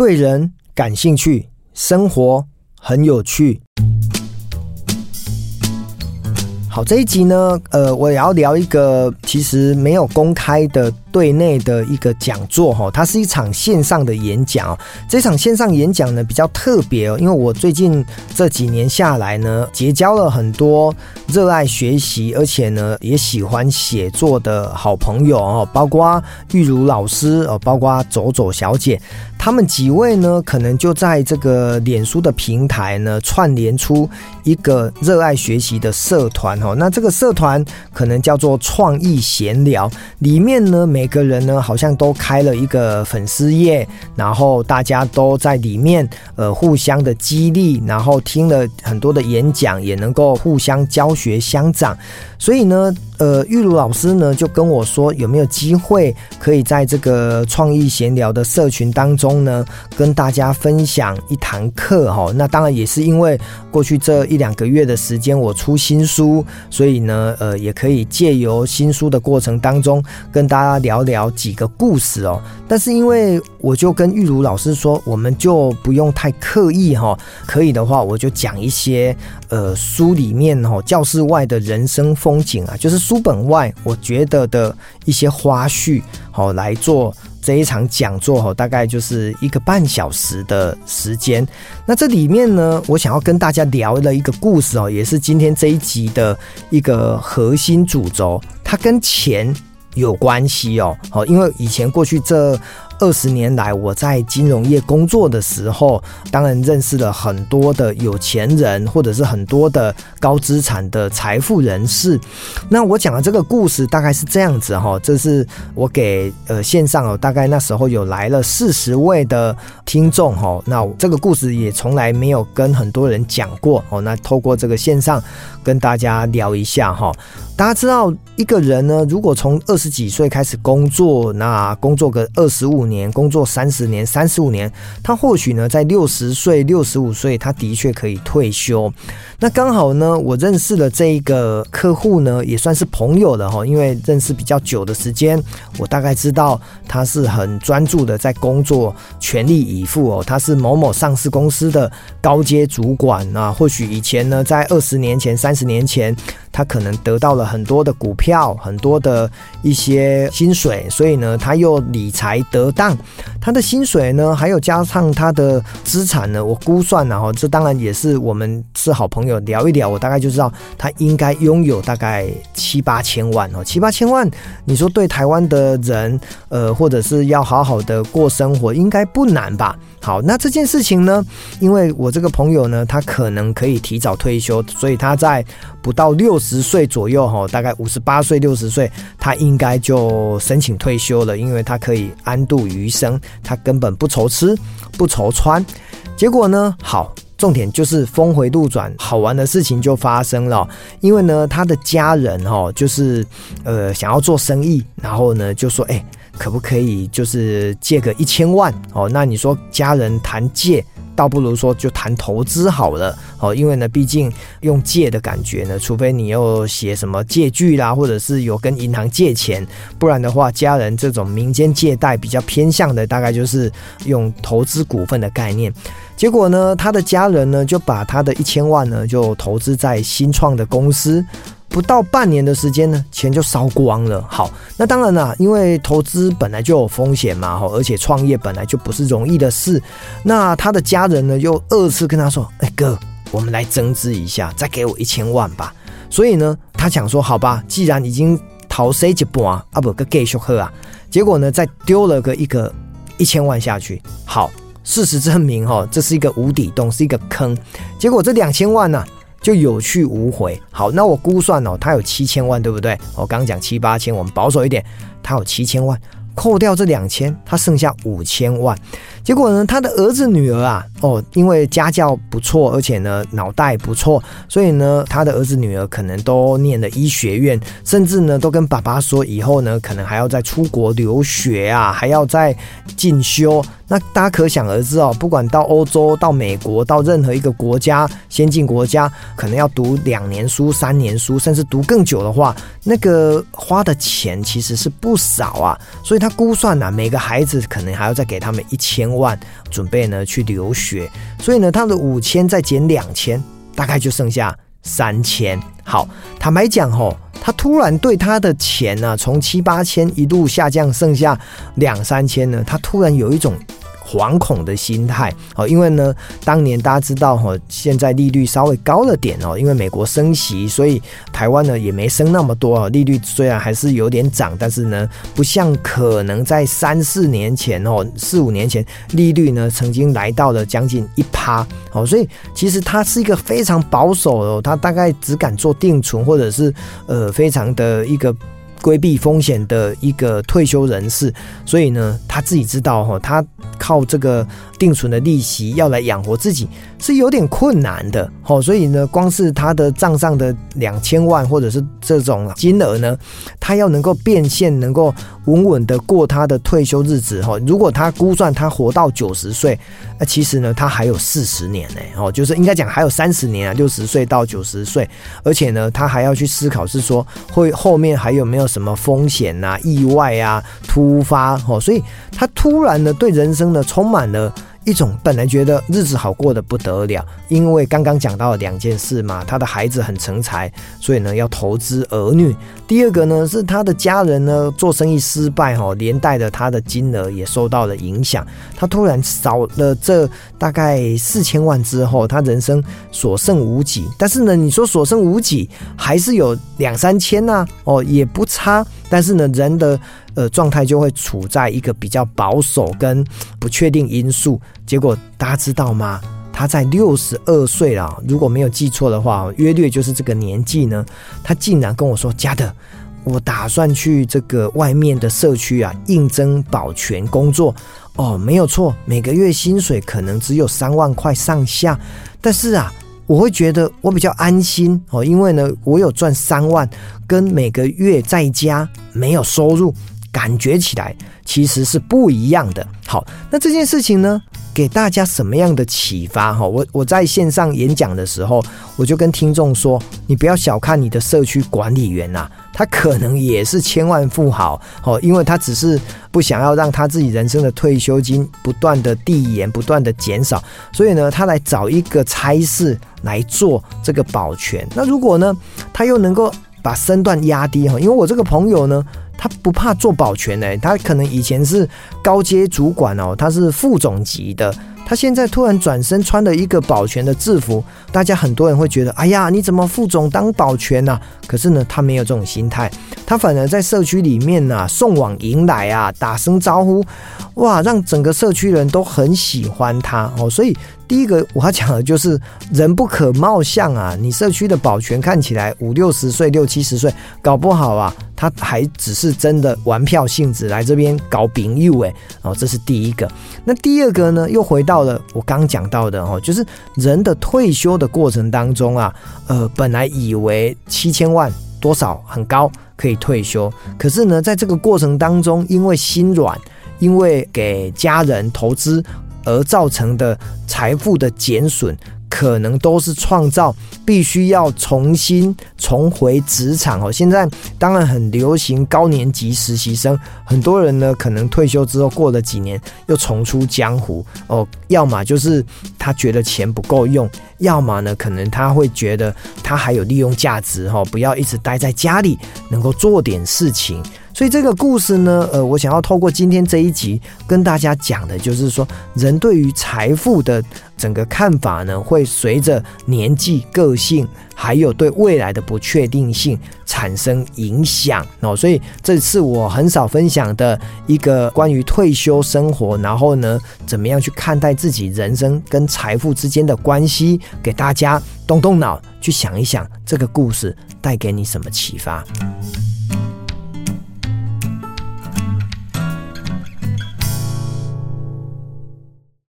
对人感兴趣，生活很有趣。好，这一集呢，呃，我也要聊一个其实没有公开的对内的一个讲座哈，它是一场线上的演讲。这场线上演讲呢比较特别哦，因为我最近这几年下来呢，结交了很多热爱学习而且呢也喜欢写作的好朋友哦，包括玉如老师哦，包括走走小姐。他们几位呢，可能就在这个脸书的平台呢，串联出一个热爱学习的社团哦。那这个社团可能叫做创意闲聊，里面呢，每个人呢好像都开了一个粉丝页，然后大家都在里面呃互相的激励，然后听了很多的演讲，也能够互相教学相长。所以呢，呃，玉如老师呢就跟我说，有没有机会可以在这个创意闲聊的社群当中呢，跟大家分享一堂课哈？那当然也是因为过去这一两个月的时间，我出新书，所以呢，呃，也可以借由新书的过程当中，跟大家聊聊几个故事哦。但是因为我就跟玉如老师说，我们就不用太刻意哈，可以的话，我就讲一些呃书里面哈教室外的人生。风景啊，就是书本外，我觉得的一些花絮，好来做这一场讲座，哈，大概就是一个半小时的时间。那这里面呢，我想要跟大家聊的一个故事哦，也是今天这一集的一个核心主轴，它跟钱有关系哦，好，因为以前过去这。二十年来，我在金融业工作的时候，当然认识了很多的有钱人，或者是很多的高资产的财富人士。那我讲的这个故事大概是这样子哈，这是我给呃线上哦，大概那时候有来了四十位的听众哈。那这个故事也从来没有跟很多人讲过哦。那透过这个线上跟大家聊一下哈。大家知道一个人呢，如果从二十几岁开始工作，那工作个二十五年，工作三十年、三十五年，他或许呢在六十岁、六十五岁，他的确可以退休。那刚好呢，我认识了这一个客户呢，也算是朋友了哈，因为认识比较久的时间，我大概知道他是很专注的在工作，全力以赴哦。他是某某上市公司的高阶主管啊，或许以前呢，在二十年前、三十年前，他可能得到了很多的股票，很多的一些薪水，所以呢，他又理财得当。他的薪水呢，还有加上他的资产呢，我估算然后这当然也是我们是好朋友聊一聊，我大概就知道他应该拥有大概七八千万哦，七八千万，你说对台湾的人，呃，或者是要好好的过生活，应该不难吧？好，那这件事情呢，因为我这个朋友呢，他可能可以提早退休，所以他在不到六十岁左右哈，大概五十八岁、六十岁，他应该就申请退休了，因为他可以安度余生。他根本不愁吃不愁穿，结果呢？好，重点就是峰回路转，好玩的事情就发生了。因为呢，他的家人哈，就是呃想要做生意，然后呢就说，哎，可不可以就是借个一千万？哦，那你说家人谈借？倒不如说就谈投资好了哦，因为呢，毕竟用借的感觉呢，除非你又写什么借据啦，或者是有跟银行借钱，不然的话，家人这种民间借贷比较偏向的，大概就是用投资股份的概念。结果呢，他的家人呢就把他的一千万呢就投资在新创的公司。不到半年的时间呢，钱就烧光了。好，那当然啦，因为投资本来就有风险嘛，哈，而且创业本来就不是容易的事。那他的家人呢，又二次跟他说：“哎、哥，我们来增资一下，再给我一千万吧。”所以呢，他想说：“好吧，既然已经逃税一半啊，不个继续喝啊。”结果呢，再丢了个一个一千万下去。好，事实证明，哈，这是一个无底洞，是一个坑。结果这两千万呢、就有去无回。好，那我估算哦，他有七千万，对不对？我刚讲七八千，我们保守一点，他有七千万，扣掉这两千，他剩下五千万。结果呢，他的儿子女儿啊，哦，因为家教不错，而且呢脑袋不错，所以呢，他的儿子女儿可能都念了医学院，甚至呢都跟爸爸说，以后呢可能还要再出国留学啊，还要再进修。那大家可想而知哦，不管到欧洲、到美国、到任何一个国家，先进国家，可能要读两年书、三年书，甚至读更久的话，那个花的钱其实是不少啊。所以他估算呐、啊，每个孩子可能还要再给他们一千。万，准备呢去留学，所以呢，他的五千再减两千，大概就剩下三千。好，坦白讲吼，他突然对他的钱呢、从七八千一度下降，剩下两三千呢，他突然有一种。惶恐的心态哦，因为呢，当年大家知道哈，现在利率稍微高了点哦，因为美国升息，所以台湾呢也没升那么多啊。利率虽然还是有点涨，但是呢，不像可能在三四年前哦，四五年前利率呢曾经来到了将近一趴哦，所以其实它是一个非常保守哦，它大概只敢做定存或者是呃非常的一个。规避风险的一个退休人士，所以呢，他自己知道哈，他靠这个定存的利息要来养活自己是有点困难的，哦，所以呢，光是他的账上的两千万或者是这种金额呢，他要能够变现，能够稳稳的过他的退休日子哈。如果他估算他活到九十岁，那其实呢，他还有四十年呢，哦，就是应该讲还有三十年啊，六十岁到九十岁，而且呢，他还要去思考是说会后面还有没有。什么风险啊、意外啊、突发哦，所以他突然呢，对人生呢充满了。一种本来觉得日子好过得不得了，因为刚刚讲到了两件事嘛，他的孩子很成才，所以呢要投资儿女。第二个呢是他的家人呢做生意失败哈，连带的他的金额也受到了影响。他突然少了这大概四千万之后，他人生所剩无几。但是呢，你说所剩无几，还是有两三千呐，哦也不差。但是呢，人的。呃，状态就会处在一个比较保守跟不确定因素。结果大家知道吗？他在六十二岁了，如果没有记错的话，约略就是这个年纪呢。他竟然跟我说：“家德，我打算去这个外面的社区啊，应征保全工作。哦，没有错，每个月薪水可能只有三万块上下，但是啊。”我会觉得我比较安心哦，因为呢，我有赚三万，跟每个月在家没有收入，感觉起来其实是不一样的。好，那这件事情呢，给大家什么样的启发？哈，我我在线上演讲的时候，我就跟听众说，你不要小看你的社区管理员呐。他可能也是千万富豪哦，因为他只是不想要让他自己人生的退休金不断的递延、不断的减少，所以呢，他来找一个差事来做这个保全。那如果呢，他又能够把身段压低哈，因为我这个朋友呢，他不怕做保全呢，他可能以前是高阶主管哦，他是副总级的。他现在突然转身穿了一个保全的制服，大家很多人会觉得，哎呀，你怎么副总当保全呢？可是呢，他没有这种心态，他反而在社区里面呢，送往迎来啊，打声招呼，哇，让整个社区人都很喜欢他哦，所以。第一个我要讲的就是人不可貌相啊！你社区的保全看起来五六十岁、六七十岁，搞不好啊，他还只是真的玩票性质来这边搞朋友哎哦，这是第一个。那第二个呢，又回到了我刚讲到的哦，就是人的退休的过程当中啊，呃，本来以为七千万多少很高可以退休，可是呢，在这个过程当中，因为心软，因为给家人投资。而造成的财富的减损，可能都是创造必须要重新重回职场哦。现在当然很流行高年级实习生，很多人呢可能退休之后过了几年又重出江湖哦。要么就是他觉得钱不够用，要么呢可能他会觉得他还有利用价值哦，不要一直待在家里，能够做点事情。所以这个故事呢，呃，我想要透过今天这一集跟大家讲的，就是说人对于财富的整个看法呢，会随着年纪、个性，还有对未来的不确定性产生影响哦。所以这次我很少分享的一个关于退休生活，然后呢，怎么样去看待自己人生跟财富之间的关系，给大家动动脑去想一想，这个故事带给你什么启发。